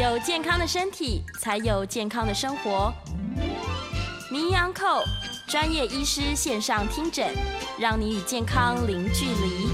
有健康的身体，才有健康的生活。名医昂扣专业医师线上听诊，让你与健康零距离。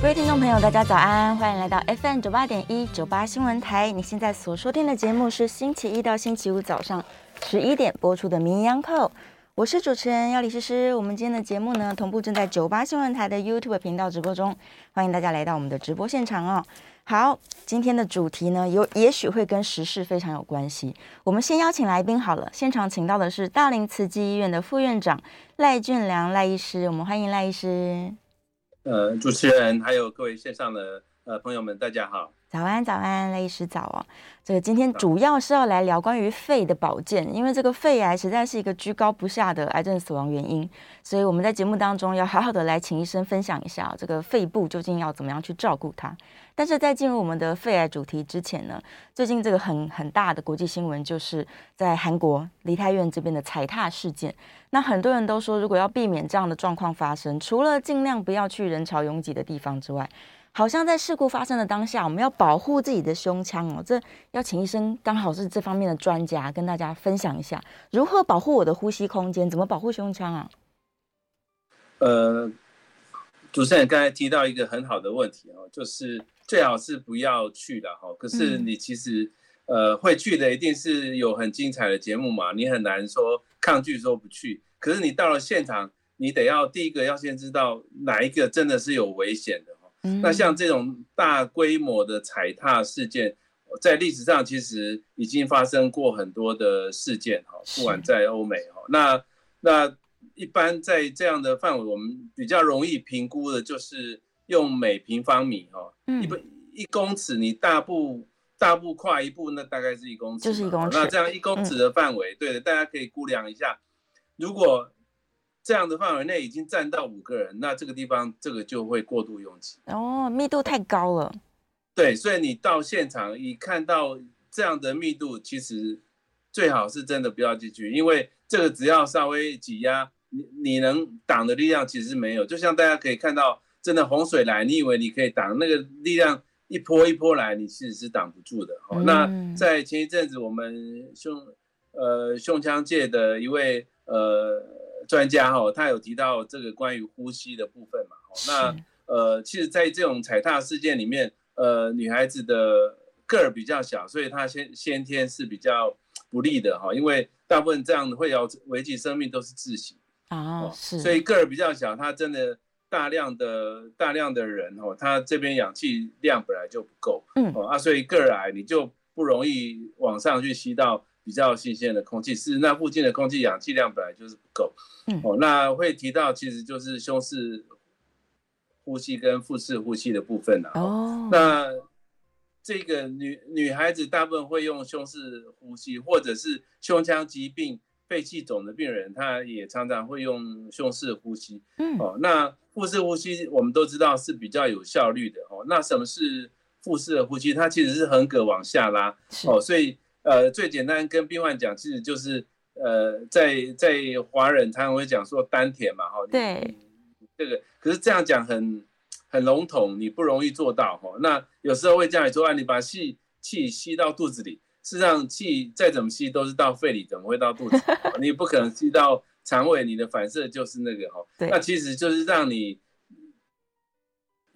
各位听众朋友，大家早安，欢迎来到 FM 九八点一九八新闻台。你现在所收听的节目是星期一到星期五早上十一点播出的名医昂扣，我是主持人要李诗诗。我们今天的节目呢，同步正在九八新闻台的 YouTube 频道直播中，欢迎大家来到我们的直播现场哦。好，今天的主题呢，有也许会跟时事非常有关系。我们先邀请来宾好了，现场请到的是大林慈济医院的副院长赖俊良赖医师，我们欢迎赖医师。呃，主持人还有各位线上的呃朋友们，大家好。早安，早安，雷医师早哦。这个今天主要是要来聊关于肺的保健，因为这个肺癌实在是一个居高不下的癌症死亡原因，所以我们在节目当中要好好的来请医生分享一下这个肺部究竟要怎么样去照顾它。但是在进入我们的肺癌主题之前呢，最近这个很很大的国际新闻就是在韩国梨泰院这边的踩踏事件。那很多人都说，如果要避免这样的状况发生，除了尽量不要去人潮拥挤的地方之外，好像在事故发生的当下，我们要保护自己的胸腔哦。这要请医生，刚好是这方面的专家，跟大家分享一下如何保护我的呼吸空间，怎么保护胸腔啊？呃，主持人刚才提到一个很好的问题哦，就是最好是不要去的哈。可是你其实、嗯、呃会去的，一定是有很精彩的节目嘛，你很难说抗拒说不去。可是你到了现场，你得要第一个要先知道哪一个真的是有危险的。那像这种大规模的踩踏事件，在历史上其实已经发生过很多的事件哈，不管在欧美哈，那那一般在这样的范围，我们比较容易评估的就是用每平方米哈，一一公尺你大步大步跨一步，那大概是一公尺，就是一公尺。那这样一公尺的范围，对的，大家可以估量一下，如果。这样的范围内已经占到五个人，那这个地方这个就会过度拥挤哦，密度太高了。对，所以你到现场一看到这样的密度，其实最好是真的不要进去，因为这个只要稍微挤压，你你能挡的力量其实没有。就像大家可以看到，真的洪水来，你以为你可以挡，那个力量一波一波来，你其实是挡不住的。嗯。那在前一阵子，我们胸呃胸腔界的一位呃。专家哈，他有提到这个关于呼吸的部分嘛？那呃，其实，在这种踩踏事件里面，呃，女孩子的个儿比较小，所以她先先天是比较不利的哈，因为大部分这样会要危及生命都是窒息啊，是，所以个儿比较小，她真的大量的大量的人哦，她这边氧气量本来就不够，嗯，哦啊，所以个儿矮，你就不容易往上去吸到。比较新鲜的空气是那附近的空气氧气量本来就是不够，嗯，哦，那会提到其实就是胸式呼吸跟腹式呼吸的部分了。哦，那这个女女孩子大部分会用胸式呼吸，或者是胸腔疾病、肺气肿的病人，他也常常会用胸式呼吸。嗯，哦，那腹式呼吸我们都知道是比较有效率的。哦，那什么是腹式的呼吸？它其实是横膈往下拉。哦，所以。呃，最简单跟病患讲，其实就是，呃，在在华人常常会讲说丹田嘛，哈，对，这个可是这样讲很很笼统，你不容易做到哈。那有时候会这样说啊，你把气气吸到肚子里，事实上气再怎么吸都是到肺里，怎么会到肚子？你不可能吸到肠胃，你的反射就是那个哈。那其实就是让你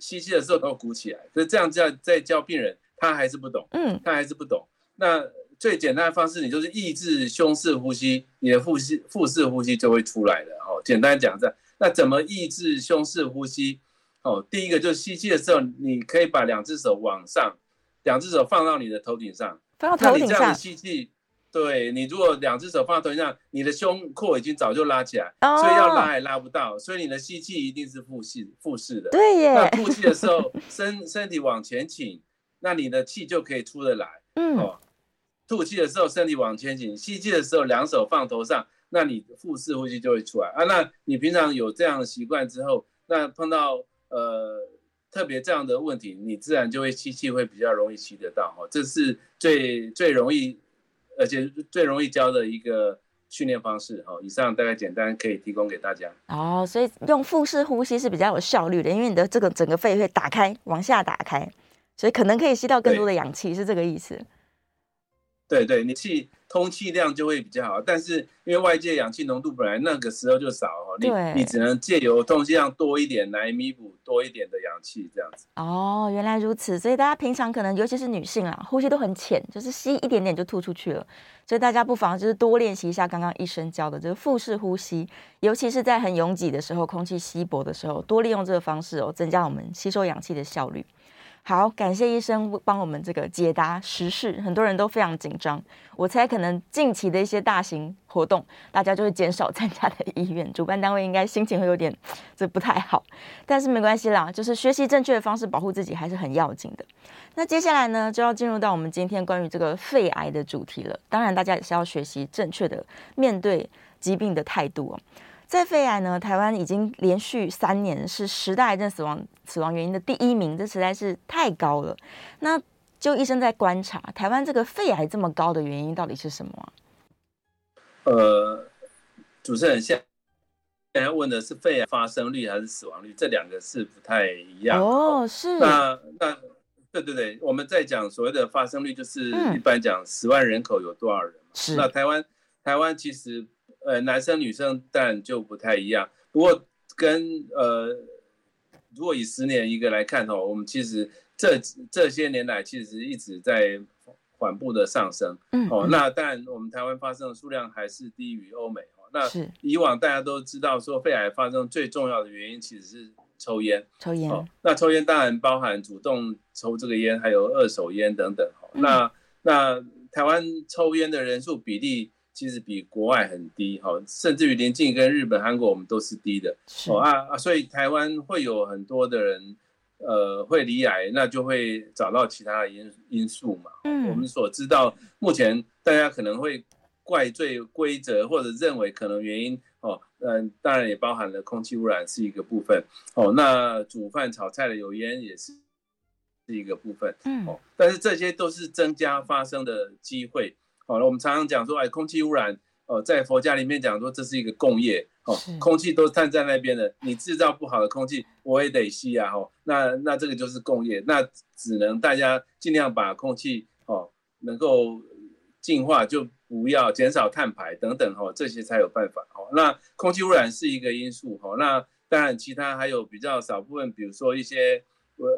吸气的时候都鼓起来，可是这样在在教病人，他还是不懂，嗯，他还是不懂。那最简单的方式，你就是抑制胸式呼吸，你的腹式腹式呼吸就会出来的哦。简单讲这样，那怎么抑制胸式呼吸？哦，第一个就是吸气的时候，你可以把两只手往上，两只手放到你的头顶上，放到头顶上。那你这样吸气，对，你如果两只手放到头顶上，你的胸廓已经早就拉起来，哦，所以要拉也拉不到，所以你的吸气一定是腹式腹式的。对耶。那吐气的时候，身身体往前倾，那你的气就可以出得来。嗯。哦。吐气的时候，身体往前倾；吸气的时候，两手放头上，那你腹式呼吸就会出来啊。那你平常有这样的习惯之后，那碰到呃特别这样的问题，你自然就会吸气会比较容易吸得到哈。这是最最容易，而且最容易教的一个训练方式哦。以上大概简单可以提供给大家。哦，所以用腹式呼吸是比较有效率的，因为你的这个整个肺会打开，往下打开，所以可能可以吸到更多的氧气，是这个意思。对对，你气通气量就会比较好，但是因为外界氧气浓度本来那个时候就少哦，你你只能借由通气量多一点来弥补多一点的氧气这样子。哦，原来如此，所以大家平常可能尤其是女性啊，呼吸都很浅，就是吸一点点就吐出去了，所以大家不妨就是多练习一下刚刚医生教的这个腹式呼吸，尤其是在很拥挤的时候，空气稀薄的时候，多利用这个方式哦，增加我们吸收氧气的效率。好，感谢医生帮我们这个解答时事，很多人都非常紧张。我猜可能近期的一些大型活动，大家就会减少 参加的意愿，主办单位应该心情会有点这不太好。但是没关系啦，就是学习正确的方式保护自己还是很要紧的。那接下来呢，就要进入到我们今天关于这个肺癌的主题了。当然，大家也是要学习正确的面对疾病的态度哦。在肺癌呢，台湾已经连续三年是十大癌症死亡死亡原因的第一名，这实在是太高了。那就医生在观察，台湾这个肺癌这么高的原因到底是什么啊？呃，主持人现在问的是肺癌发生率还是死亡率？这两个是不太一样哦。是。那那对对对，我们在讲所谓的发生率，就是一般讲十万人口有多少人？是。那台湾台湾其实。呃，男生女生当然就不太一样。不过跟呃，如果以十年一个来看哦，我们其实这这些年来其实一直在缓步的上升。嗯，哦，那当然我们台湾发生的数量还是低于欧美。哦，那以往大家都知道说肺癌发生最重要的原因其实是抽烟。抽烟。哦，那抽烟当然包含主动抽这个烟，还有二手烟等等。哦，那那台湾抽烟的人数比例。其实比国外很低，哈，甚至于临近跟日本、韩国，我们都是低的，哦啊啊，所以台湾会有很多的人，呃，会罹癌，那就会找到其他的因因素嘛。嗯，我们所知道，目前大家可能会怪罪规则或者认为可能原因，哦，嗯，当然也包含了空气污染是一个部分，哦，那煮饭炒菜的油烟也是是一个部分，嗯，哦，但是这些都是增加发生的机会。好了，我们常常讲说，哎，空气污染，哦，在佛家里面讲说，这是一个共业，哦，空气都站在那边的，你制造不好的空气，我也得吸啊，哦，那那这个就是共业，那只能大家尽量把空气，哦，能够净化，就不要减少碳排等等，哦，这些才有办法，哦，那空气污染是一个因素，哦，那当然其他还有比较少部分，比如说一些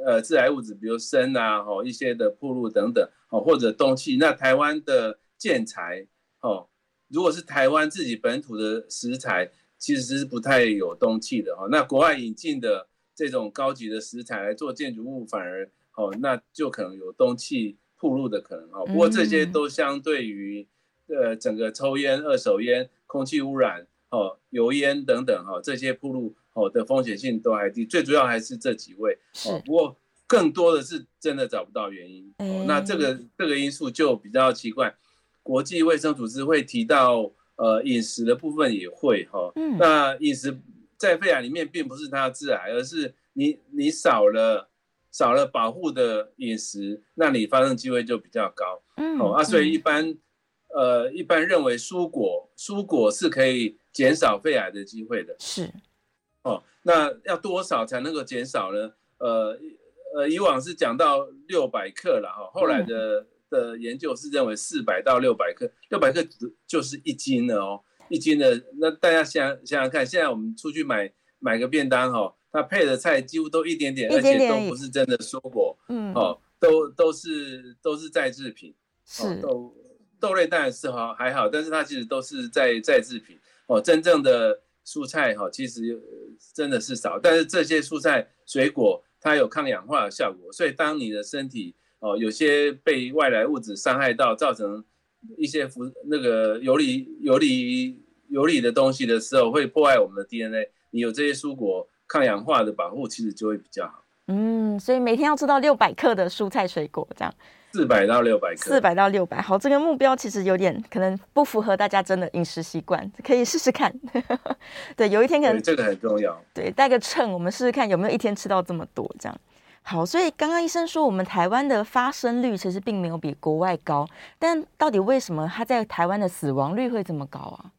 呃致癌物质，比如砷啊，哦，一些的暴露等等，哦，或者氡气，那台湾的。建材哦，如果是台湾自己本土的石材，其实是不太有氡气的哈。那国外引进的这种高级的石材来做建筑物，反而哦，那就可能有氡气铺路的可能哈。不过这些都相对于呃整个抽烟、二手烟、空气污染、哦油烟等等哈，这些铺路哦的风险性都还低。最主要还是这几位哦。不过更多的是真的找不到原因。哦，那这个这个因素就比较奇怪。国际卫生组织会提到，呃，饮食的部分也会哈。嗯。那饮食在肺癌里面并不是它致癌，而是你你少了少了保护的饮食，那你发生机会就比较高。嗯。哦啊，所以一般呃一般认为蔬果蔬果是可以减少肺癌的机会的。是。哦，那要多少才能够减少呢？呃呃，以往是讲到六百克了哈，后来的。嗯的研究是认为四百到六百克，六百克就是一斤了哦，一斤的。那大家想想想看，现在我们出去买买个便当哈，它配的菜几乎都一点点，而且都不是真的蔬果，嗯，哦，都都是都是再制品，是豆豆类当然是好还好，但是它其实都是在再制品哦，真正的蔬菜哈，其实真的是少，但是这些蔬菜水果它有抗氧化的效果，所以当你的身体。哦，有些被外来物质伤害到，造成一些辐那个游离游离游离的东西的时候，会破坏我们的 DNA。你有这些蔬果抗氧化的保护，其实就会比较好。嗯，所以每天要吃到六百克的蔬菜水果，这样。四百到六百克。四百到六百，好，这个目标其实有点可能不符合大家真的饮食习惯，可以试试看。对，有一天可能这个很重要。对，带个秤，我们试试看有没有一天吃到这么多，这样。好，所以刚刚医生说，我们台湾的发生率其实并没有比国外高，但到底为什么它在台湾的死亡率会这么高啊？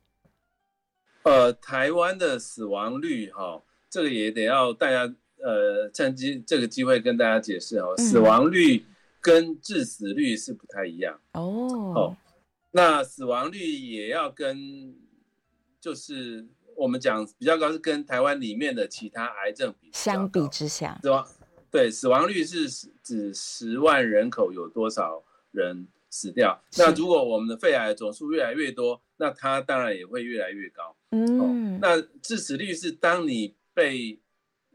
呃，台湾的死亡率哈、哦，这个也得要大家呃趁机这个机会跟大家解释哦。死亡率跟致死率是不太一样哦。哦，那死亡率也要跟，就是我们讲比较高，是跟台湾里面的其他癌症比相比之下，是吧？对，死亡率是指十万人口有多少人死掉。那如果我们的肺癌总数越来越多，那它当然也会越来越高。嗯，哦、那致死率是当你被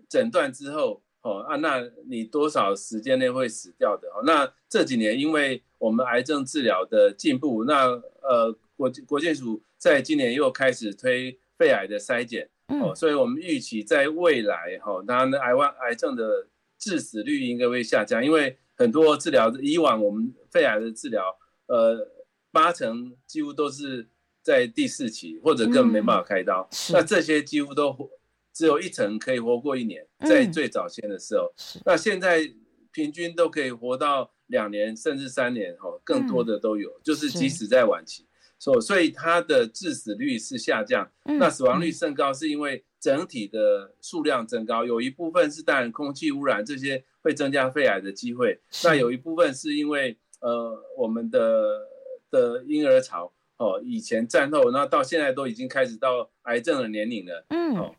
诊断之后，哦啊，那你多少时间内会死掉的？哦，那这几年因为我们癌症治疗的进步，那呃国国健署在今年又开始推肺癌的筛检，哦，所以我们预期在未来，哈、哦，当然癌湾癌症的。致死率应该会下降，因为很多治疗以往我们肺癌的治疗，呃，八成几乎都是在第四期，或者根本没办法开刀。嗯、那这些几乎都只有一成可以活过一年，在最早先的时候。嗯、那现在平均都可以活到两年甚至三年，哈，更多的都有，嗯、就是即使在晚期。所所以它的致死率是下降，嗯、那死亡率升高是因为整体的数量增高，有一部分是当然空气污染这些会增加肺癌的机会，那有一部分是因为呃我们的的婴儿潮哦，以前战后，那到现在都已经开始到癌症的年龄了，嗯，哦，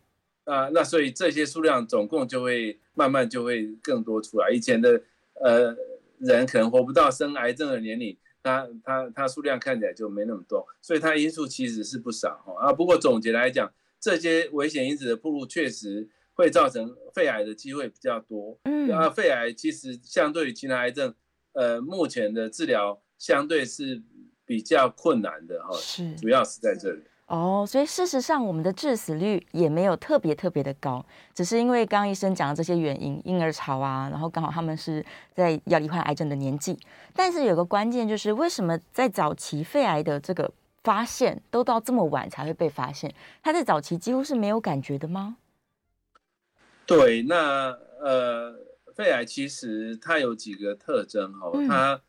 那那所以这些数量总共就会慢慢就会更多出来，以前的呃人可能活不到生癌症的年龄。它它它数量看起来就没那么多，所以它因素其实是不少哈啊。不过总结来讲，这些危险因子的暴露确实会造成肺癌的机会比较多。嗯，啊，肺癌其实相对于其他癌症，呃，目前的治疗相对是比较困难的哈。是，主要是在这里。哦，所以事实上，我们的致死率也没有特别特别的高，只是因为刚刚医生讲的这些原因，婴儿潮啊，然后刚好他们是在要罹患癌症的年纪。但是有个关键就是，为什么在早期肺癌的这个发现都到这么晚才会被发现？他在早期几乎是没有感觉的吗？对，那呃，肺癌其实它有几个特征哈，嗯、它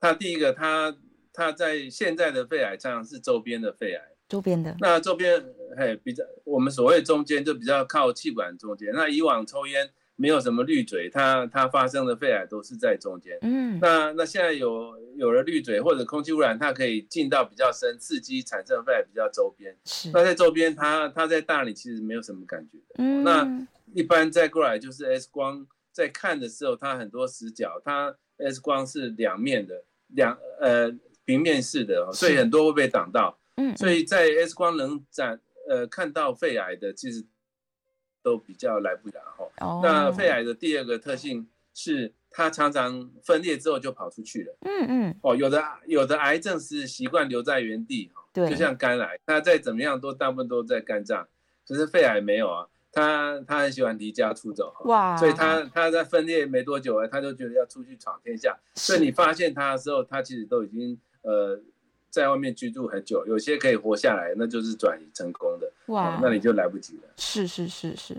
它第一个，它它在现在的肺癌上是周边的肺癌。周边的那周边嘿比较，我们所谓中间就比较靠气管中间。那以往抽烟没有什么滤嘴，它它发生的肺癌都是在中间。嗯，那那现在有有了滤嘴或者空气污染，它可以进到比较深，刺激产生的肺癌比较周边。是，那在周边它它在大里其实没有什么感觉的。嗯，那一般再过来就是 X 光在看的时候，它很多死角，它 X 光是两面的，两呃平面式的，所以很多会被挡到。嗯，所以在 X 光能展呃看到肺癌的，其实都比较来不了哈。哦，那肺癌的第二个特性是，它常常分裂之后就跑出去了。嗯嗯。哦，有的有的癌症是习惯留在原地哈，对，就像肝癌，它再怎么样都大部分都在肝脏，可是肺癌没有啊，它它很喜欢离家出走。哇。所以它它在分裂没多久啊，它就觉得要出去闯天下。所以你发现它的时候，它其实都已经呃。在外面居住很久，有些可以活下来，那就是转移成功的。哇、嗯，那你就来不及了。是是是是，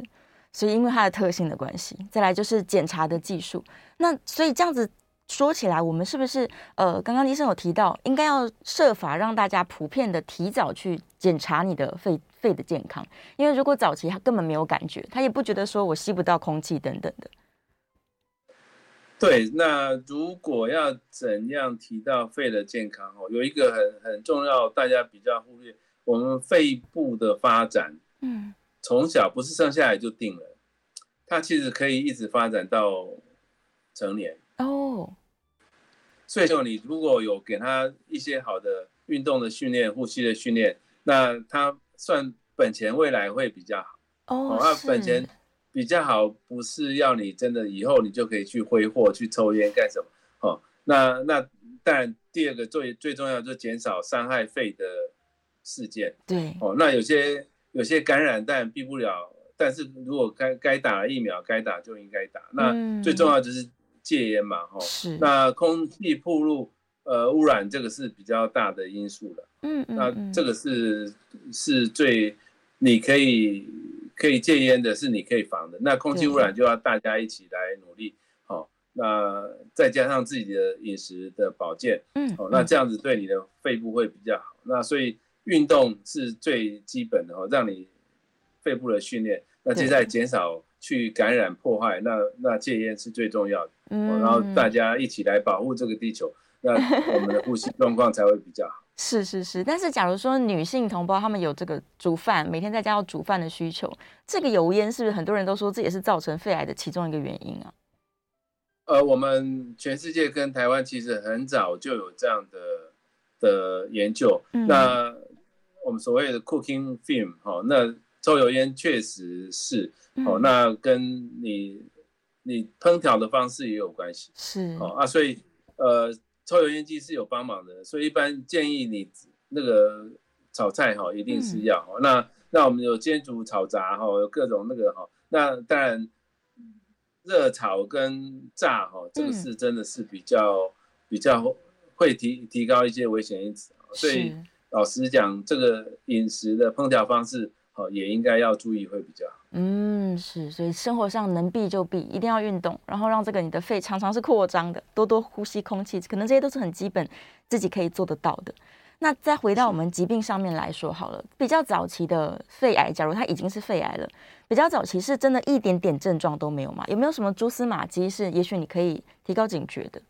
所以因为它的特性的关系，再来就是检查的技术。那所以这样子说起来，我们是不是呃，刚刚医生有提到，应该要设法让大家普遍的提早去检查你的肺肺的健康？因为如果早期他根本没有感觉，他也不觉得说我吸不到空气等等的。对，那如果要怎样提到肺的健康哦，有一个很很重要，大家比较忽略，我们肺部的发展，嗯，从小不是生下来就定了，它其实可以一直发展到成年哦。所以说，你如果有给他一些好的运动的训练、呼吸的训练，那他算本钱未来会比较好哦。那本钱。比较好，不是要你真的以后你就可以去挥霍、去抽烟干什么？哦，那那但，第二个最最重要就是减少伤害肺的事件。对，哦，那有些有些感染，但避不了。但是如果该该打疫苗，该打就应该打。那最重要就是戒烟嘛，哈、是。那空气暴露呃污染，这个是比较大的因素了。嗯，嗯，嗯。那这个是是最你可以。可以戒烟的是你可以防的，那空气污染就要大家一起来努力，好、哦，那再加上自己的饮食的保健，嗯，好、哦，那这样子对你的肺部会比较好。那所以运动是最基本的哦，让你肺部的训练。那接下来减少去感染破坏，那那戒烟是最重要的。嗯，然后大家一起来保护这个地球，那我们的呼吸状况才会比较好。是是是，但是假如说女性同胞她们有这个煮饭，每天在家要煮饭的需求，这个油烟是不是很多人都说这也是造成肺癌的其中一个原因啊？呃，我们全世界跟台湾其实很早就有这样的的研究。嗯、那我们所谓的 cooking film，哦，那抽油烟确实是哦，那跟你你烹调的方式也有关系。是哦啊，所以呃。抽油烟机是有帮忙的，所以一般建议你那个炒菜哈，一定是要。嗯、那那我们有煎煮炒炸哈，有各种那个哈。那当然热炒跟炸哈，这个是真的是比较、嗯、比较会提提高一些危险因子。所以老实讲，这个饮食的烹调方式。哦，也应该要注意会比较好。嗯，是，所以生活上能避就避，一定要运动，然后让这个你的肺常常是扩张的，多多呼吸空气，可能这些都是很基本自己可以做得到的。那再回到我们疾病上面来说好了，比较早期的肺癌，假如它已经是肺癌了，比较早期是真的一点点症状都没有吗？有没有什么蛛丝马迹是也许你可以提高警觉的？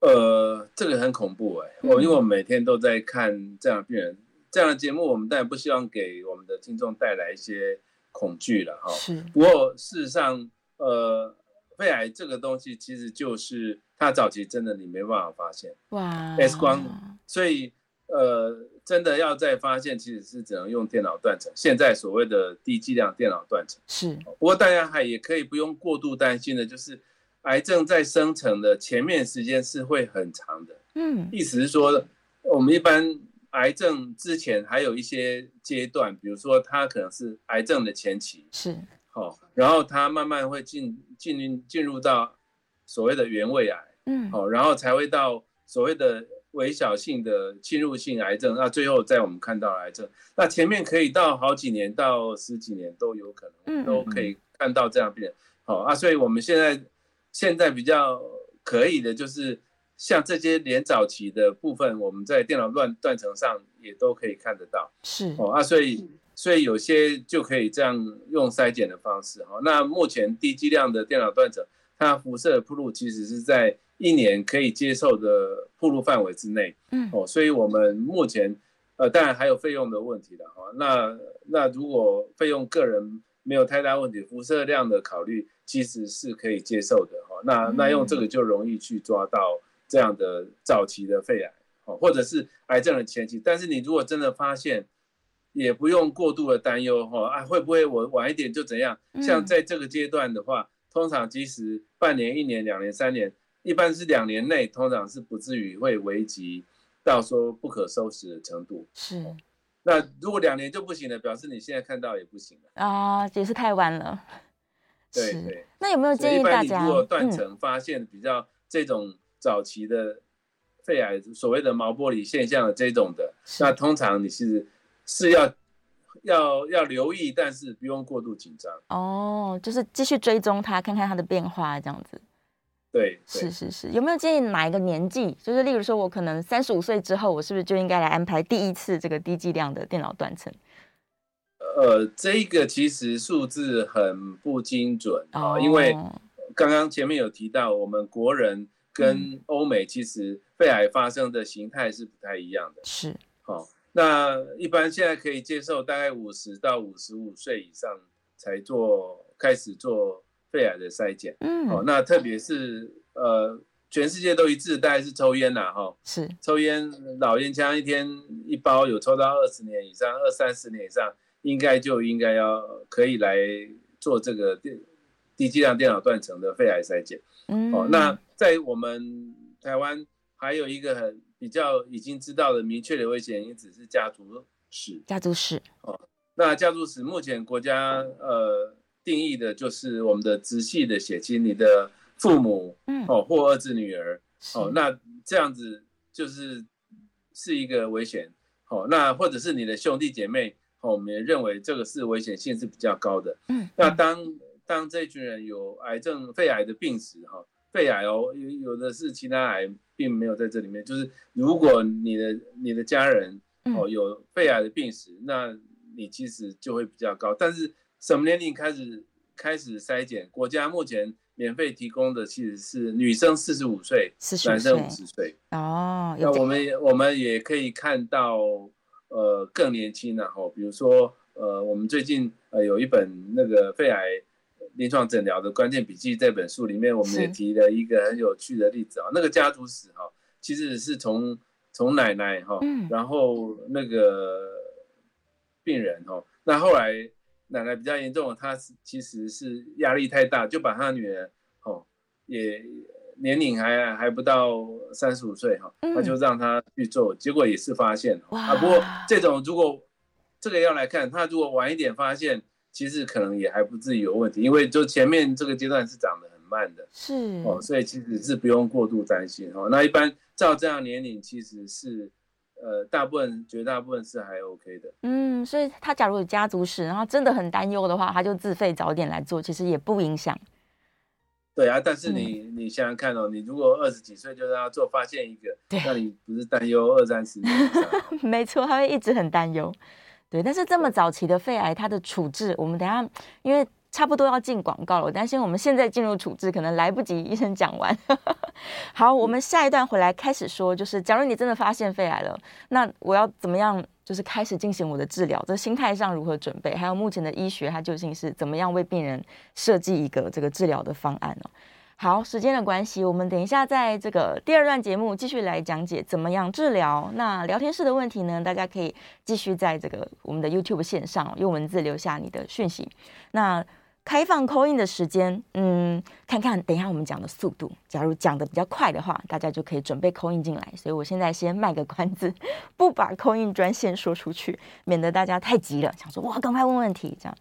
呃，这个很恐怖哎、欸，我、嗯、因为我每天都在看这样的病人。这样的节目，我们当然不希望给我们的听众带来一些恐惧了哈。是。不过事实上，呃，肺癌这个东西其实就是它早期真的你没办法发现。哇。X 光，所以呃，真的要再发现，其实是只能用电脑断层。现在所谓的低剂量电脑断层。是。不过大家还也可以不用过度担心的，就是癌症在生成的前面时间是会很长的。嗯。意思是说，我们一般。癌症之前还有一些阶段，比如说它可能是癌症的前期，是。好，然后它慢慢会进进进入到所谓的原位癌，嗯，好，然后才会到所谓的微小性的侵入性癌症，那最后在我们看到癌症，那前面可以到好几年到十几年都有可能，都可以看到这样病。人，好啊，所以我们现在现在比较可以的就是。像这些连早期的部分，我们在电脑断断层上也都可以看得到。是哦啊，所以所以有些就可以这样用筛检的方式哈。那目前低剂量的电脑断层，它辐射的暴露其实是在一年可以接受的暴露范围之内。嗯哦，所以我们目前呃，当然还有费用的问题的哈。那那如果费用个人没有太大问题，辐射量的考虑其实是可以接受的哈。那那用这个就容易去抓到。这样的早期的肺癌，哦或者是癌症的前期，但是你如果真的发现，也不用过度的担忧，哈啊，会不会我晚一点就怎样？像在这个阶段的话，通常即使半年、一年、两年、三年，一般是两年内，通常是不至于会危及到说不可收拾的程度。是，那如果两年就不行了，表示你现在看到也不行了啊，也是太晚了。对对。那有没有建议大家？如果断层发现比较这种。早期的肺癌，所谓的毛玻璃现象的这种的，那通常你是是要要要留意，但是不用过度紧张。哦，就是继续追踪它，看看它的变化，这样子。对，是是是。有没有建议哪一个年纪？就是例如说，我可能三十五岁之后，我是不是就应该来安排第一次这个低剂量的电脑断层？呃，这个其实数字很不精准啊，哦，因为刚刚前面有提到，我们国人。跟欧美其实肺癌发生的形态是不太一样的。是，好，那一般现在可以接受大概五十到五十五岁以上才做开始做肺癌的筛检。嗯，好，那特别是呃，全世界都一致，大概是抽烟啦，哈，是抽烟，老烟枪一天一包，有抽到二十年以上，二三十年以上，应该就应该要可以来做这个低低剂量电脑断层的肺癌筛检。嗯，哦，那。在我们台湾还有一个很比较已经知道的明确的危险因子是家族史。家族史哦，那家族史目前国家呃定义的就是我们的直系的血亲，你的父母嗯哦或儿子女儿哦，那这样子就是是一个危险哦，那或者是你的兄弟姐妹哦，我们也认为这个是危险性是比较高的。嗯，那当当这群人有癌症肺癌的病史哈。肺癌哦，有有的是其他癌，并没有在这里面。就是如果你的你的家人哦有肺癌的病史，那你其实就会比较高。但是什么年龄开始开始筛检，国家目前免费提供的其实是女生四十五岁，男生五十岁。哦，那我们我们也可以看到，呃，更年轻的哈，比如说，呃，我们最近呃有一本那个肺癌临床诊疗的关键笔记这本书里面，我们也提了一个很有趣的例子啊，那个家族史哈，其实是从从奶奶哈，然后那个病人哈，那后来。奶奶比较严重，她是其实是压力太大，就把她女儿哦，也年龄还还不到三十五岁哈，她就让她去做，结果也是发现啊。不过这种如果这个要来看，她如果晚一点发现，其实可能也还不至于有问题，因为就前面这个阶段是长得很慢的，是哦，所以其实是不用过度担心哦。那一般照这样年龄，其实是。呃，大部分绝大部分是还 OK 的。嗯，所以他假如有家族史，然后真的很担忧的话，他就自费早点来做，其实也不影响。对啊，但是你、嗯、你想想看哦，你如果二十几岁就让他做，发现一个，对那你不是担忧二三十年？没错，他会一直很担忧。对，但是这么早期的肺癌，它的处置，我们等下因为。差不多要进广告了，我担心我们现在进入处置可能来不及，医生讲完。好，我们下一段回来开始说，就是假如你真的发现肺癌了，那我要怎么样，就是开始进行我的治疗？这心态上如何准备？还有目前的医学它究竟是怎么样为病人设计一个这个治疗的方案呢？好，时间的关系，我们等一下在这个第二段节目继续来讲解怎么样治疗。那聊天室的问题呢，大家可以继续在这个我们的 YouTube 线上用文字留下你的讯息。那开放 Coin 的时间，嗯，看看等一下我们讲的速度。假如讲的比较快的话，大家就可以准备 Coin 进来。所以我现在先卖个关子，不把 Coin 专线说出去，免得大家太急了，想说哇，赶快问问题。这样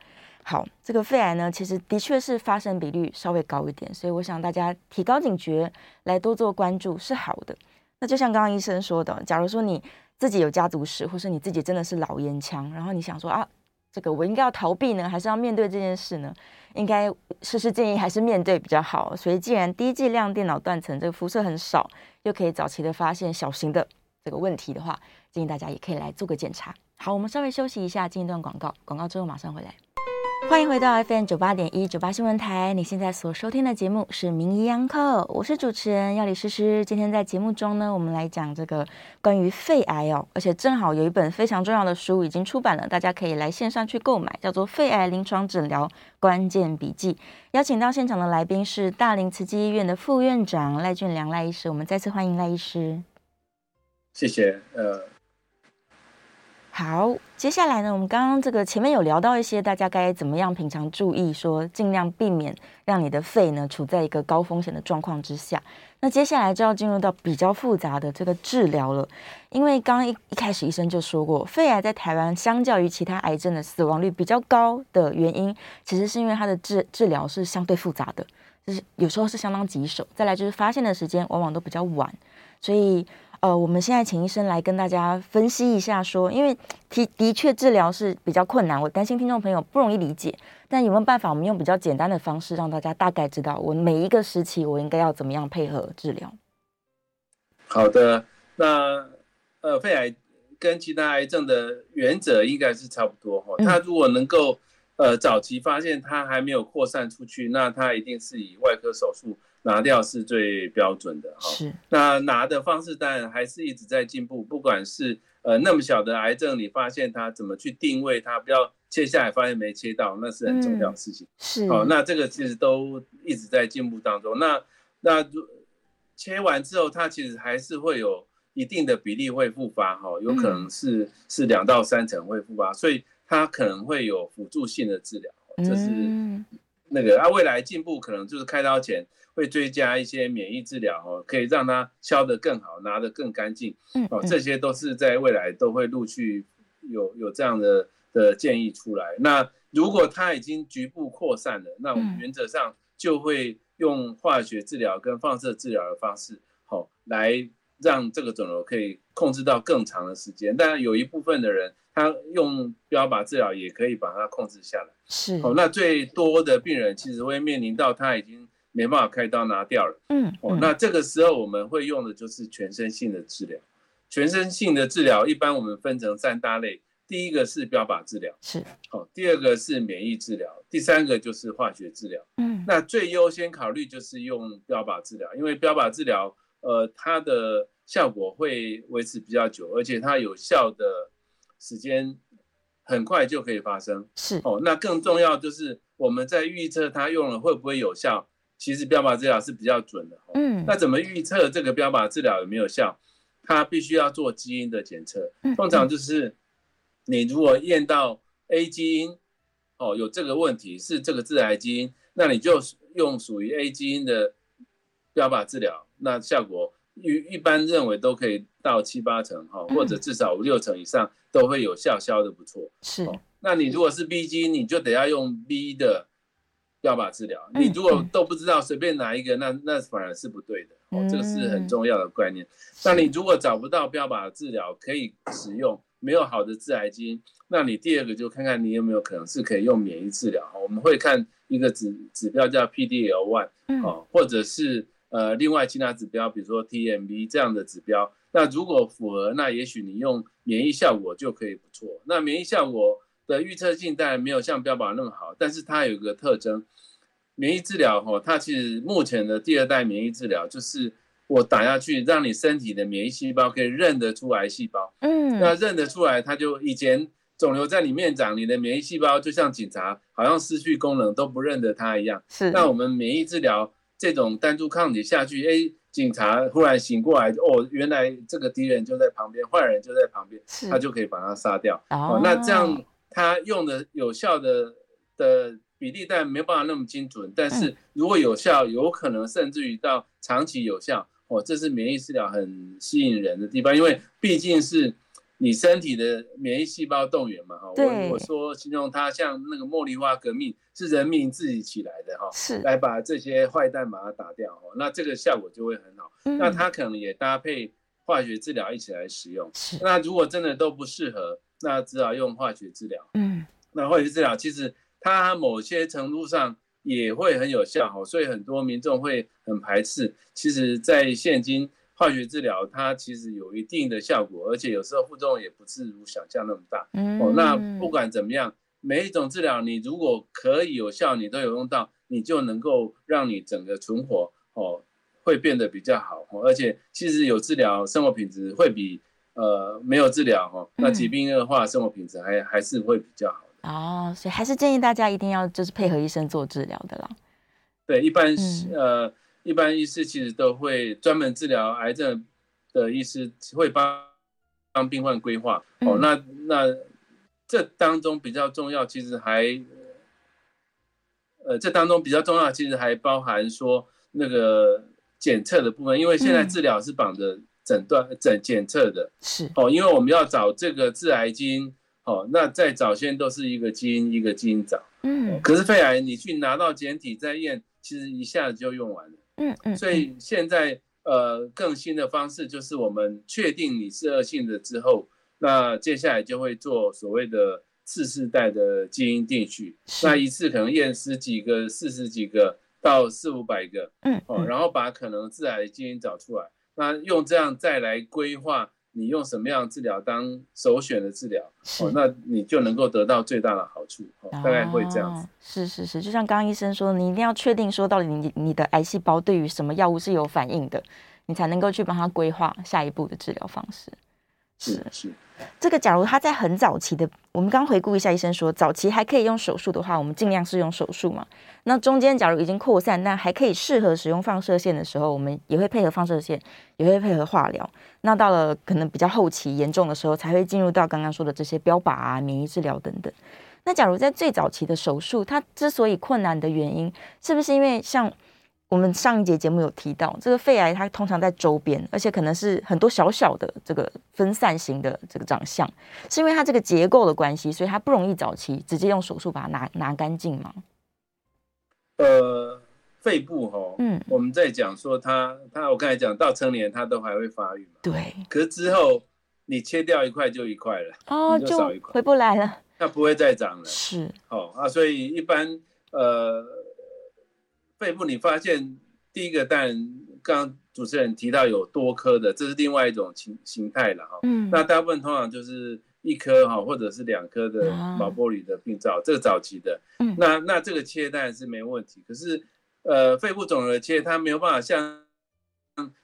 好，这个肺癌呢，其实的确是发生比率稍微高一点，所以我想大家提高警觉，来多做关注是好的。那就像刚刚医生说的，假如说你自己有家族史，或是你自己真的是老烟枪，然后你想说啊。这个我应该要逃避呢，还是要面对这件事呢？应该事实建议还是面对比较好。所以，既然低剂量电脑断层这个辐射很少，又可以早期的发现小型的这个问题的话，建议大家也可以来做个检查。好，我们稍微休息一下，进一段广告，广告之后马上回来。欢迎回到 FM 九八点一九八新闻台。你现在所收听的节目是《名医央叩》，我是主持人药理诗诗。今天在节目中呢，我们来讲这个关于肺癌哦，而且正好有一本非常重要的书已经出版了，大家可以来线上去购买，叫做《肺癌临床诊疗关键笔记》。邀请到现场的来宾是大林慈济医院的副院长赖俊良赖医师，我们再次欢迎赖医师。谢谢，呃。好，接下来呢，我们刚刚这个前面有聊到一些大家该怎么样平常注意，说尽量避免让你的肺呢处在一个高风险的状况之下。那接下来就要进入到比较复杂的这个治疗了，因为刚刚一一开始医生就说过，肺癌在台湾相较于其他癌症的死亡率比较高的原因，其实是因为它的治治疗是相对复杂的，就是有时候是相当棘手，再来就是发现的时间往往都比较晚，所以。呃，我们现在请医生来跟大家分析一下，说，因为的的确治疗是比较困难，我担心听众朋友不容易理解，但有没有办法，我们用比较简单的方式，让大家大概知道我每一个时期我应该要怎么样配合治疗？好的，那呃，肺癌跟其他癌症的原则应该是差不多哈，它如果能够呃早期发现它还没有扩散出去，那它一定是以外科手术。拿掉是最标准的哈，是。那拿的方式当然还是一直在进步，不管是呃那么小的癌症，你发现它怎么去定位它，不要切下来发现没切到，那是很重要的事情。嗯、是。哦，那这个其实都一直在进步当中。那那切完之后，它其实还是会有一定的比例会复发哈，有可能是、嗯、是两到三成会复发，所以它可能会有辅助性的治疗，这是那个啊，未来进步可能就是开刀前。会追加一些免疫治疗哦，可以让它消得更好，拿得更干净。嗯，哦，这些都是在未来都会陆续有有这样的的建议出来。那如果它已经局部扩散了，那我们原则上就会用化学治疗跟放射治疗的方式，好，来让这个肿瘤可以控制到更长的时间。但有一部分的人，他用标靶治疗也可以把它控制下来。是，哦，那最多的病人其实会面临到他已经。没办法开刀拿掉了，嗯，嗯，哦，那这个时候我们会用的就是全身性的治疗。全身性的治疗一般我们分成三大类，第一个是标靶治疗，是哦，第二个是免疫治疗，第三个就是化学治疗。嗯，那最优先考虑就是用标靶治疗，因为标靶治疗，呃，它的效果会维持比较久，而且它有效的时间很快就可以发生。是哦，那更重要就是我们在预测它用了会不会有效，其实标靶治疗是比较准的。嗯，那怎么预测这个标靶治疗有没有效？它必须要做基因的检测，通常就是你如果验到 A 基因，哦，有这个问题是这个致癌基因，那你就用属于 A 基因的标靶治疗，那效果一一般认为都可以到七八成哈，或者至少五六成以上都会有效，消的不错。是，那你如果是 B 基因，你就得要用 B 的标靶治疗。你如果都不知道随便拿一个，那那反而是不对的。哦，这个是很重要的概念。那你如果找不到标靶治疗可以使用，没有好的致癌基因，那你第二个就看看你有没有可能是可以用免疫治疗。我们会看一个指指标叫 PDL1，哦，或者是呃另外其他指标，比如说 TMB 这样的指标。那如果符合，那也许你用免疫效果就可以不错。那免疫效果的预测性当然没有像标靶那么好，但是它有一个特征。免疫治疗哈，它其实目前的第二代免疫治疗就是我打下去，让你身体的免疫细胞可以认得出癌细胞。嗯，那认得出来，它就以前肿瘤在里面长，你的免疫细胞就像警察，好像失去功能都不认得它一样。是。那我们免疫治疗这种单株抗体下去，哎，警察忽然醒过来，哦，原来这个敌人就在旁边，坏人就在旁边，他就可以把他杀掉。哦，那这样他用的有效的的。比例但没有办法那么精准，但是如果有效，有可能甚至于到长期有效哦，这是免疫治疗很吸引人的地方，因为毕竟是你身体的免疫细胞动员嘛哈。我我说形容它像那个茉莉花革命，是人民自己起来的哈，是来把这些坏蛋把它打掉哦，那这个效果就会很好。那它可能也搭配化学治疗一起来使用。那如果真的都不适合，那只好用化学治疗。嗯，那化学治疗其实。它某些程度上也会很有效哈，所以很多民众会很排斥。其实，在现今化学治疗，它其实有一定的效果，而且有时候副作用也不是如想象那么大。哦，那不管怎么样，每一种治疗，你如果可以有效，你都有用到，你就能够让你整个存活哦，会变得比较好。而且，其实有治疗，生活品质会比呃没有治疗哦，那疾病恶化，生活品质还还是会比较好。哦，所以还是建议大家一定要就是配合医生做治疗的啦。对，一般、嗯、呃，一般医师其实都会专门治疗癌症的医师会帮帮病患规划。嗯、哦，那那这当中比较重要，其实还呃，这当中比较重要，其实还包含说那个检测的部分，因为现在治疗是绑着诊断诊检测的，是。哦，因为我们要找这个致癌基因。哦，那在早先都是一个基因一个基因找，嗯，可是肺癌你去拿到检体再验，其实一下子就用完了，嗯嗯，所以现在呃更新的方式就是我们确定你是恶性的之后，那接下来就会做所谓的次世代的基因定序，那一次可能验十几个、四十几个到四五百个，嗯，哦，然后把可能致癌的基因找出来，那用这样再来规划。你用什么样的治疗当首选的治疗，哦，那你就能够得到最大的好处，哦，大概会这样子。是是是，就像刚刚医生说，你一定要确定说到底你你的癌细胞对于什么药物是有反应的，你才能够去帮他规划下一步的治疗方式。是是，这个假如他在很早期的，我们刚回顾一下，医生说早期还可以用手术的话，我们尽量是用手术嘛。那中间假如已经扩散，那还可以适合使用放射线的时候，我们也会配合放射线，也会配合化疗。那到了可能比较后期严重的时候，才会进入到刚刚说的这些标靶啊、免疫治疗等等。那假如在最早期的手术，它之所以困难的原因，是不是因为像？我们上一节节目有提到，这个肺癌它通常在周边，而且可能是很多小小的这个分散型的这个长相，是因为它这个结构的关系，所以它不容易早期直接用手术把它拿拿干净吗？呃，肺部哈，嗯，我们在讲说它它，我刚才讲到成年它都还会发育嘛，对，可是之后你切掉一块就一块了，哦，就少一块，回不来了，它不会再长了，是，哦啊，所以一般呃。肺部你发现第一个，当然刚刚主持人提到有多颗的，这是另外一种形形态了哈。嗯，那大部分通常就是一颗哈或者是两颗的毛玻璃的病灶，这个早期的，那那这个切当然是没问题。可是呃，肺部肿瘤切，它没有办法像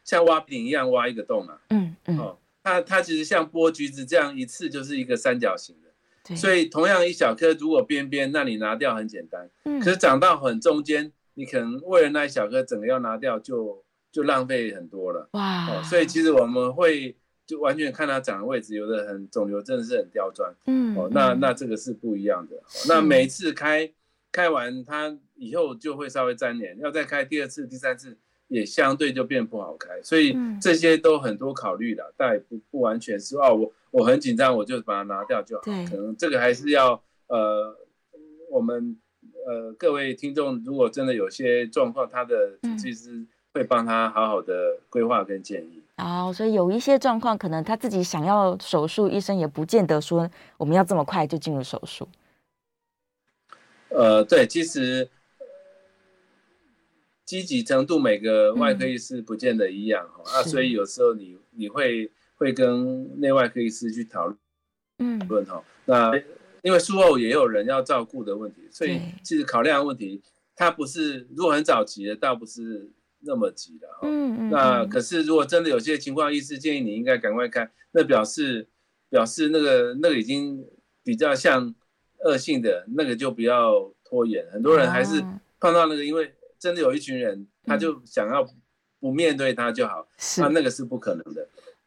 像挖饼一样挖一个洞啊，嗯嗯，哦，它它其实像剥橘子这样一次就是一个三角形的，所以同样一小颗如果边边，那你拿掉很简单，可是长到很中间，你可能为了那一小颗整个要拿掉就就浪费很多了，哇，所以其实我们会。就完全看它长的位置，有的很肿瘤真的是很刁钻，嗯，哦，那那这个是不一样的。那每一次开开完它以后就会稍微粘连，要再开第二次、第三次也相对就变不好开，所以这些都很多考虑的，但也不不完全是哦，我我很紧张，我就把它拿掉就好。对，可能这个还是要呃，我们呃各位听众，如果真的有些状况，他的其实会帮他好好的规划跟建议。哦，所以有一些状况，可能他自己想要手术，医生也不见得说我们要这么快就进入手术。呃，对，其实积极程度每个外科医师不见得一样哈、嗯、啊，所以有时候你你会会跟内外科医师去讨论，嗯，论哈。那因为术后也有人要照顾的问题，所以其实考量的问题，它不是如果很早期的，倒不是。那么急的哈，嗯嗯，那可是如果真的有些情况，医师建议你应该赶快看，那表示表示那个那个已经比较像恶性的，那个就不要拖延。很多人还是碰到那个，因为真的有一群人，他就想要不面对他就好，那那个是不可能的。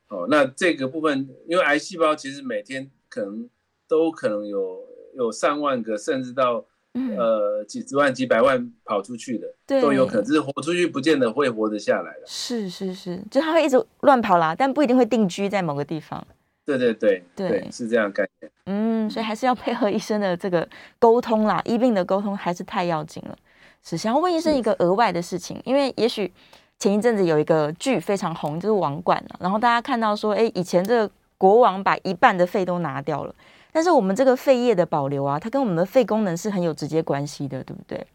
哦，那这个部分，因为癌细胞其实每天可能都可能有有上万个，甚至到。嗯、呃，几十万、几百万跑出去的，都有可能，只是活出去不见得会活得下来的。是是是，就他会一直乱跑啦，但不一定会定居在某个地方。对对对对，对，是这样概念。嗯，所以还是要配合医生的这个沟通啦，医病的沟通还是太要紧了。是想要问医生一个额外的事情，因为也许前一阵子有一个剧非常红，就是《王冠》啊，然后大家看到说，哎，以前这个国王把一半的肺都拿掉了。但是我们这个肺叶的保留啊，它跟我们的肺功能是很有直接关系的，对不对？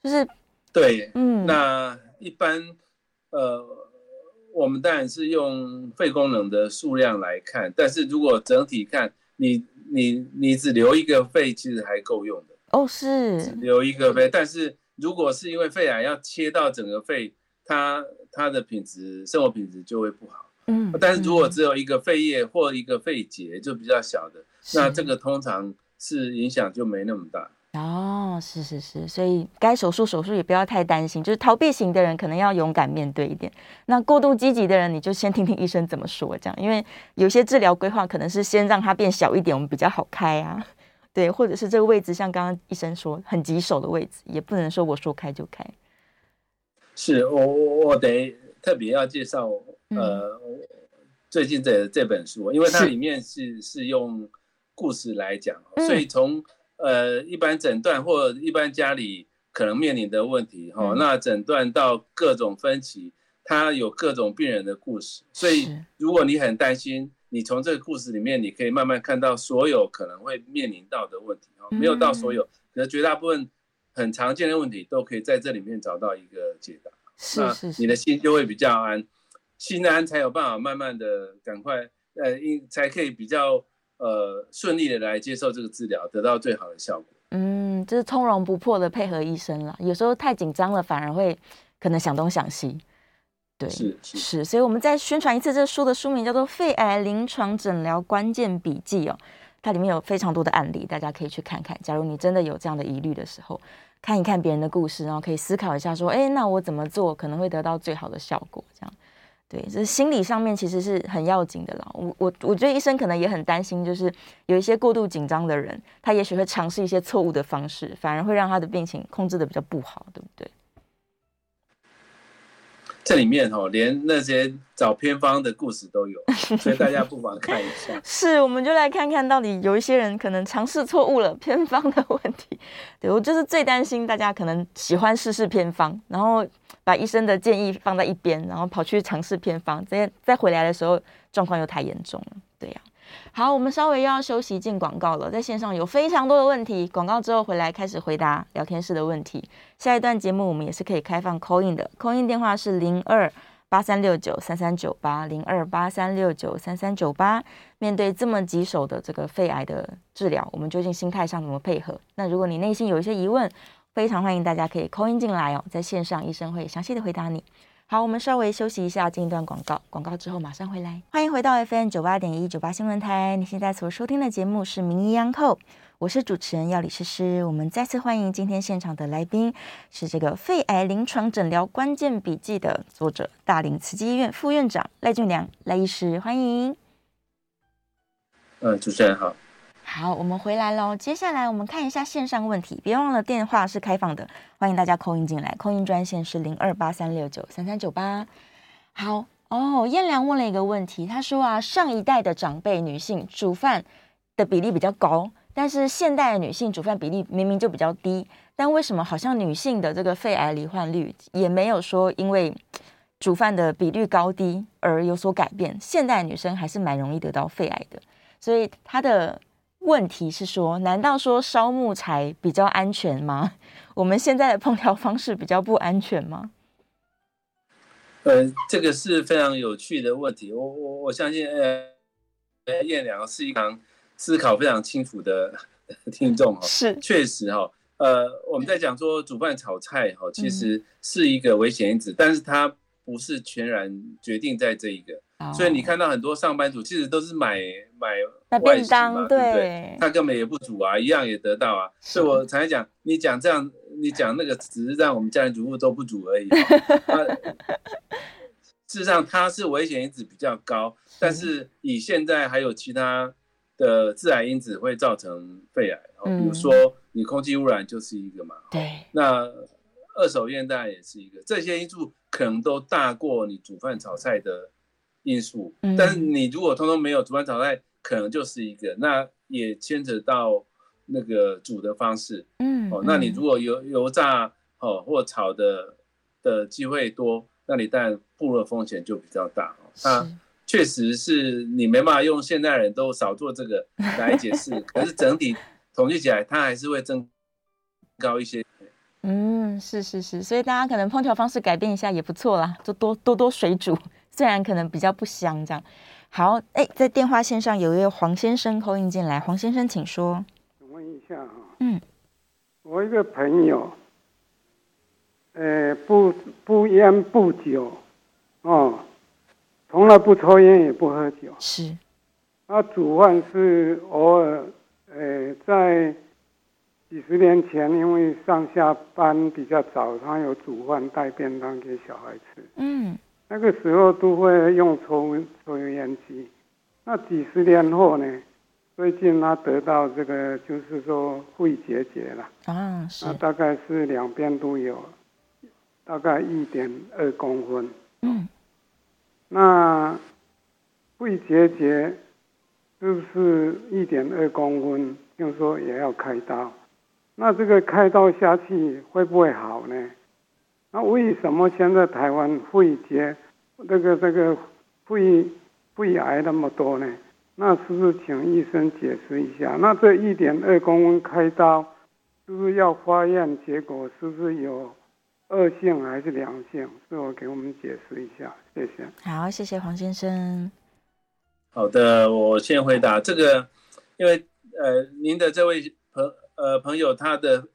就是对，嗯，那一般呃，我们当然是用肺功能的数量来看，但是如果整体看，你你你只留一个肺，其实还够用的哦，是只留一个肺，但是如果是因为肺癌要切到整个肺，它它的品质生活品质就会不好，嗯，但是如果只有一个肺叶或一个肺结，就比较小的。那这个通常是影响就没那么大。哦，是是是，所以该手术手术也不要太担心，就是逃避型的人可能要勇敢面对一点，那过度积极的人你就先听听医生怎么说，这样，因为有些治疗规划可能是先让它变小一点，我们比较好开啊，对，或者是这个位置像刚刚医生说很棘手的位置，也不能说我说开就开。是我我我得特别要介绍呃、嗯、最近这这本书，因为它里面是是，是用。故事来讲，所以从呃一般诊断或一般家里可能面临的问题哈、嗯，那诊断到各种分歧，它有各种病人的故事，所以如果你很担心，你从这个故事里面，你可以慢慢看到所有可能会面临到的问题哈，没有到所有，可能绝大部分很常见的问题都可以在这里面找到一个解答，是是，是，你的心就会比较安，心安才有办法慢慢的赶快呃，因才可以比较。呃，顺利的来接受这个治疗，得到最好的效果。嗯，就是从容不迫的配合医生了。有时候太紧张了，反而会可能想东想西。对，是是，是。所以我们再宣传一次，这书的书名叫做《肺癌临床诊疗关键笔记》哦，它里面有非常多的案例，大家可以去看看。假如你真的有这样的疑虑的时候，看一看别人的故事，然后可以思考一下，说，哎，那我怎么做可能会得到最好的效果？对，这心理上面其实是很要紧的啦。我我我觉得医生可能也很担心，就是有一些过度紧张的人，他也许会尝试一些错误的方式，反而会让他的病情控制的比较不好，对不对？这里面哦，连那些找偏方的故事都有，所以大家不妨看一下。是，我们就来看看到底有一些人可能尝试错误了偏方的问题。对，我就是最担心大家可能喜欢试试偏方，然后把医生的建议放在一边，然后跑去尝试偏方，再再回来的时候状况又太严重了。好，我们稍微又要休息进广告了。在线上有非常多的问题，广告之后回来开始回答聊天室的问题。下一段节目我们也是可以开放 call in 的，call in 电话是零二八三六九三三九八零二八三六九三三九八。面对这么棘手的这个肺癌的治疗，我们究竟心态上怎么配合？那如果你内心有一些疑问，非常欢迎大家可以 call in 进来哦，在线上医生会详细的回答你。好，我们稍微休息一下，进一段广告。广告之后马上回来。欢迎回到 FM 九八点一九八新闻台。你现在所收听的节目是《名医央叩》，我是主持人药理诗诗。我们再次欢迎今天现场的来宾，是这个《肺癌临床诊疗关键笔记》的作者，大林慈济医院副院长赖俊良赖医师，欢迎。嗯，主持人好。好，我们回来喽。接下来我们看一下线上问题，别忘了电话是开放的，欢迎大家扣音进来。call in 专线是零二八三六九三三九八。好哦，燕良问了一个问题，他说啊，上一代的长辈女性煮饭的比例比较高，但是现代的女性煮饭比例明明就比较低，但为什么好像女性的这个肺癌罹患率也没有说因为煮饭的比率高低而有所改变？现代女生还是蛮容易得到肺癌的，所以她的。问题是说，难道说烧木材比较安全吗？我们现在的烹调方式比较不安全吗？呃，这个是非常有趣的问题。我我我相信，呃，燕良是一个思考非常清楚的 听众哈。是，确实哈。呃，我们在讲说煮饭炒菜哈，其实是一个危险因子，嗯，但是它不是全然决定在这一个。所以你看到很多上班族其实都是买买外食嘛，对不对？他根本也不煮啊，一样也得到啊。所以我常常讲，你讲这样，你讲那个只是让我们家庭主妇都不煮而已。事实上，它是危险因子比较高，但是以现在还有其他的致癌因子会造成肺癌，哦比如说你空气污染就是一个嘛。对。那二手烟当然也是一个，这些因素可能都大过你煮饭炒菜的。因素，但是你如果通通没有煮饭炒菜，可能就是一个，那也牵扯到那个煮的方式，嗯，哦，那你如果油油炸哦或炒的的机会多，那你当然暴露风险就比较大哦。那确实是你没办法用现代人都少做这个 来解释，可是整体统计起来，它还是会增高一些。嗯，是是是，所以大家可能烹调方式改变一下也不错啦，就多多多水煮。虽然可能比较不香，这样好。哎，在电话线上有一位黄先生 call in 进来，黄先生请说。请问一下啊，嗯，我一个朋友，呃，不不烟不酒，哦，从来不抽烟也不喝酒，是。他煮饭是偶尔，呃，在几十年前，因为上下班比较早，他有煮饭带便当给小孩吃，嗯。那个时候都会用抽抽油烟机，那几十年后呢？最近他得到这个，就是说肺结节了啊，是，那大概是两边都有，大概一点二公分。嗯，那肺结节是不是一点二公分？听说也要开刀，那这个开刀下去会不会好呢？那为什么现在台湾肺结这个这个肺肺癌那么多呢？那是不是请医生解释一下？那这一点二公分开刀，是不是要化验结果？是不是有恶性还是良性？是否给我们解释一下？谢谢。好，谢谢黄先生。好的，我先回答这个，因为呃，您的这位朋呃朋友，他的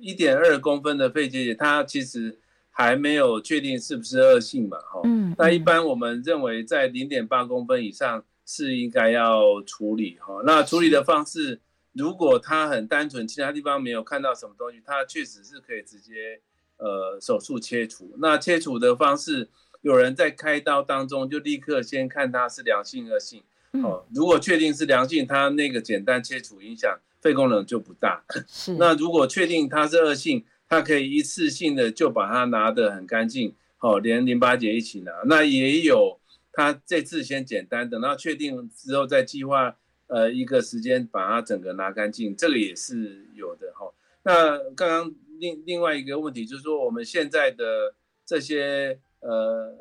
一点二公分的肺结节，他其实。还没有确定是不是恶性嘛？哈，嗯，那一般我们认为在零点八公分以上是应该要处理哈。那处理的方式，如果它很单纯，其他地方没有看到什么东西，它确实是可以直接呃手术切除。那切除的方式，有人在开刀当中就立刻先看它是良性恶性。哦，如果确定是良性，它那个简单切除影响肺功能就不大。是，那如果确定它是恶性。它可以一次性的就把它拿得很干净，好，连淋巴结一起拿。那也有，他这次先简单，等到确定之后再计划，呃，一个时间把它整个拿干净，这个也是有的哈。那刚刚另另外一个问题就是说，我们现在的这些呃，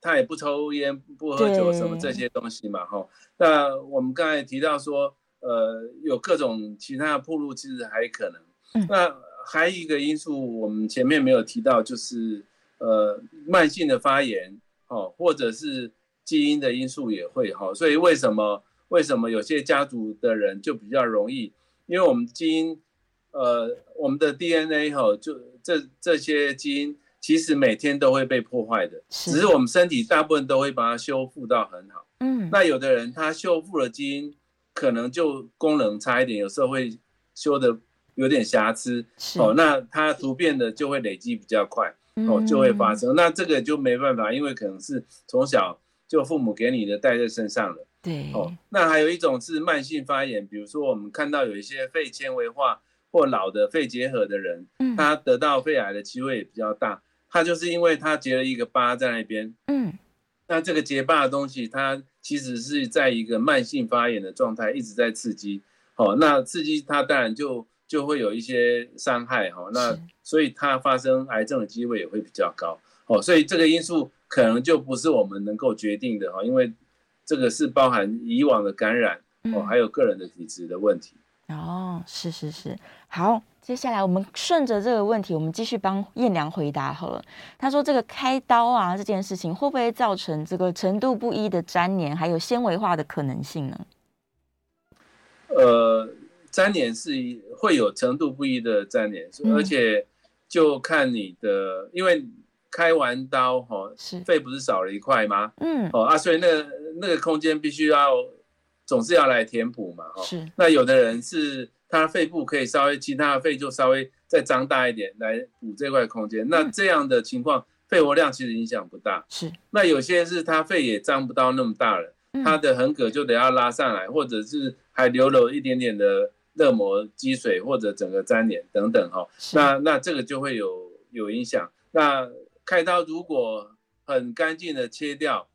他也不抽烟不喝酒什么这些东西嘛哈。那我们刚才提到说，呃，有各种其他的铺路，其实还可能。那还有一个因素，我们前面没有提到，就是呃慢性的发炎哦，或者是基因的因素也会哈。所以为什么为什么有些家族的人就比较容易？因为我们基因呃我们的 DNA 哈，就这这些基因其实每天都会被破坏的，只是我们身体大部分都会把它修复到很好。嗯，那有的人他修复了基因，可能就功能差一点，有时候会修的有点瑕疵，哦，那它突变的就会累积比较快，哦，就会发生。嗯、那这个就没办法，因为可能是从小就父母给你的带在身上了。对，哦，那还有一种是慢性发炎，比如说我们看到有一些肺纤维化或老的肺结核的人，嗯，他得到肺癌的机会也比较大。他就是因为他结了一个疤在那边，嗯，那这个结疤的东西，它其实是在一个慢性发炎的状态，一直在刺激。哦，那刺激它当然就就会有一些伤害哈，那所以它发生癌症的机会也会比较高。哦，所以这个因素可能就不是我们能够决定的哈，因为这个是包含以往的感染哦，还有个人的体质的问题。哦，是是是，好，接下来我们顺着这个问题，我们继续帮燕良回答好了。他说这个开刀啊这件事情会不会造成这个程度不一的粘连，还有纤维化的可能性呢？呃，粘连是会有程度不一的粘连，嗯、而且就看你的，因为开完刀哈，肺不是少了一块吗？嗯，哦啊，所以那个那个空间必须要总是要来填补嘛，哈、哦。是。那有的人是他肺部可以稍微，其他的肺就稍微再张大一点来补这块空间，嗯、那这样的情况肺活量其实影响不大。是。那有些是他肺也张不到那么大了，他的横膈就得要拉上来，或者是。还留了一点点的肋膜积水或者整个粘连等等哈，那那这个就会有有影响。那开刀如果很干净的切掉，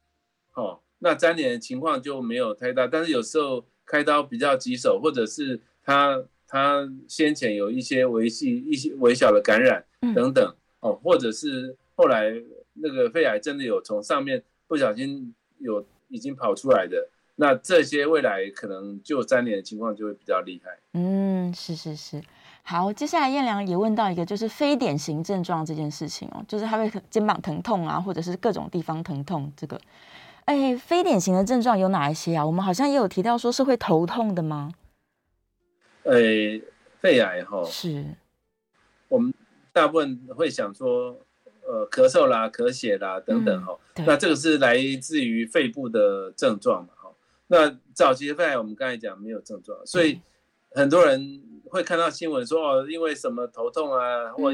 哦，那粘连的情况就没有太大。但是有时候开刀比较棘手，或者是他他先前有一些微细一些微小的感染等等，哦，或者是后来那个肺癌真的有从上面不小心有已经跑出来的。那这些未来可能就粘连的情况就会比较厉害。嗯，是是是。好，接下来彦良也问到一个，就是非典型症状这件事情哦，就是他会肩膀疼痛啊，或者是各种地方疼痛。这个，哎，非典型的症状有哪一些啊？我们好像也有提到说是会头痛的吗？哎，肺癌哈，是。我们大部分会想说，呃，咳嗽啦、咳血啦等等哈，嗯、那这个是来自于肺部的症状嘛。那早期的肺癌，我们刚才讲没有症状，所以很多人会看到新闻说哦，因为什么头痛啊，或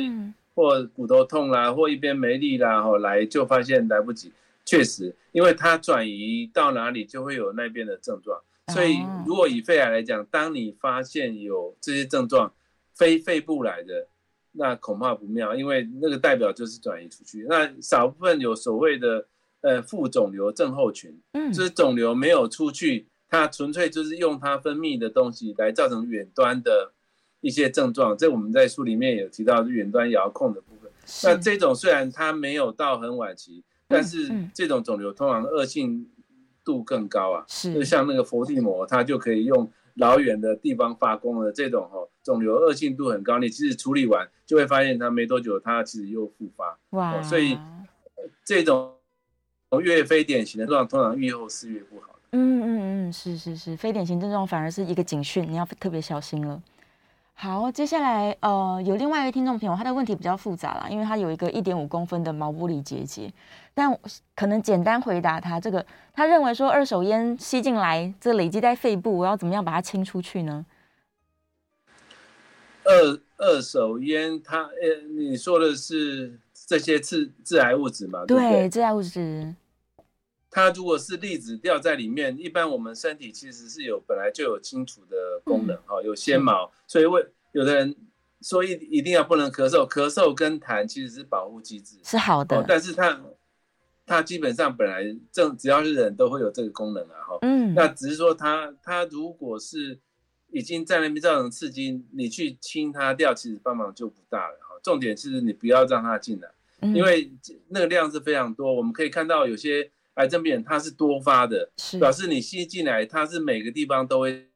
或骨头痛啦、啊，或一边没力啦，后来就发现来不及。确实，因为它转移到哪里就会有那边的症状，所以如果以肺癌来讲，当你发现有这些症状非肺部来的，那恐怕不妙，因为那个代表就是转移出去。那少部分有所谓的。呃，副肿瘤症候群，嗯，就是肿瘤没有出去，它纯粹就是用它分泌的东西来造成远端的一些症状。这我们在书里面有提到，是远端遥控的部分。是那这种虽然它没有到很晚期，但是这种肿瘤通常恶性度更高啊。是，就像那个佛地魔，它就可以用老远的地方发功的这种哦，肿瘤恶性度很高，你其实处理完就会发现它没多久，它其实又复发。哇，所以这种。越非典型的症状，通常愈后是越不好的。嗯嗯嗯，是是是，非典型症状反而是一个警讯，你要特别小心了。好，接下来呃，有另外一位听众朋友，他的问题比较复杂啦，因为他有一个一点五公分的毛玻璃结节，但可能简单回答他这个，他认为说二手烟吸进来，这累积在肺部，我要怎么样把它清出去呢？二二手烟，它呃，你说的是这些致致癌物质吗？对，致癌物质。它如果是粒子掉在里面，一般我们身体其实是有本来就有清除的功能，哈、嗯，有纤毛，所以为有的人说一一定要不能咳嗽，咳嗽跟痰其实是保护机制，是好的，但是它它基本上本来正只要是人都会有这个功能啊，哈，嗯，那只是说它它如果是已经在那边造成刺激，你去清它掉，其实帮忙就不大了，哈，重点是你不要让它进来，嗯、因为那个量是非常多，我们可以看到有些。癌症病人他是多发的，是表示你吸进来，它是每个地方都会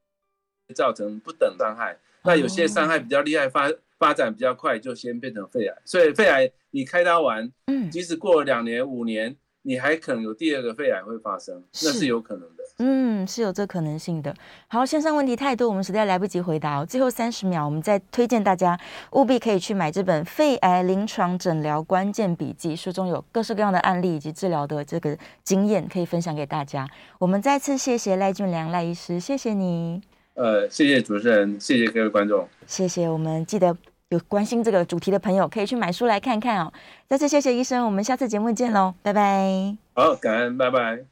造成不等伤害。那有些伤害比较厉害，发发展比较快，就先变成肺癌。所以肺癌你开刀完，嗯，即使过了两年五年，你还可能有第二个肺癌会发生，那是有可能的。嗯，是有这可能性的。好，线上问题太多，我们实在来不及回答哦。最后三十秒，我们再推荐大家务必可以去买这本《肺癌临床诊疗关键笔记》，书中有各式各样的案例以及治疗的这个经验可以分享给大家。我们再次谢谢赖俊良赖医师，谢谢你。呃，谢谢主持人，谢谢各位观众，谢谢。我们记得有关心这个主题的朋友，可以去买书来看看哦。再次谢谢医生，我们下次节目见喽，拜拜。好，感恩，拜拜。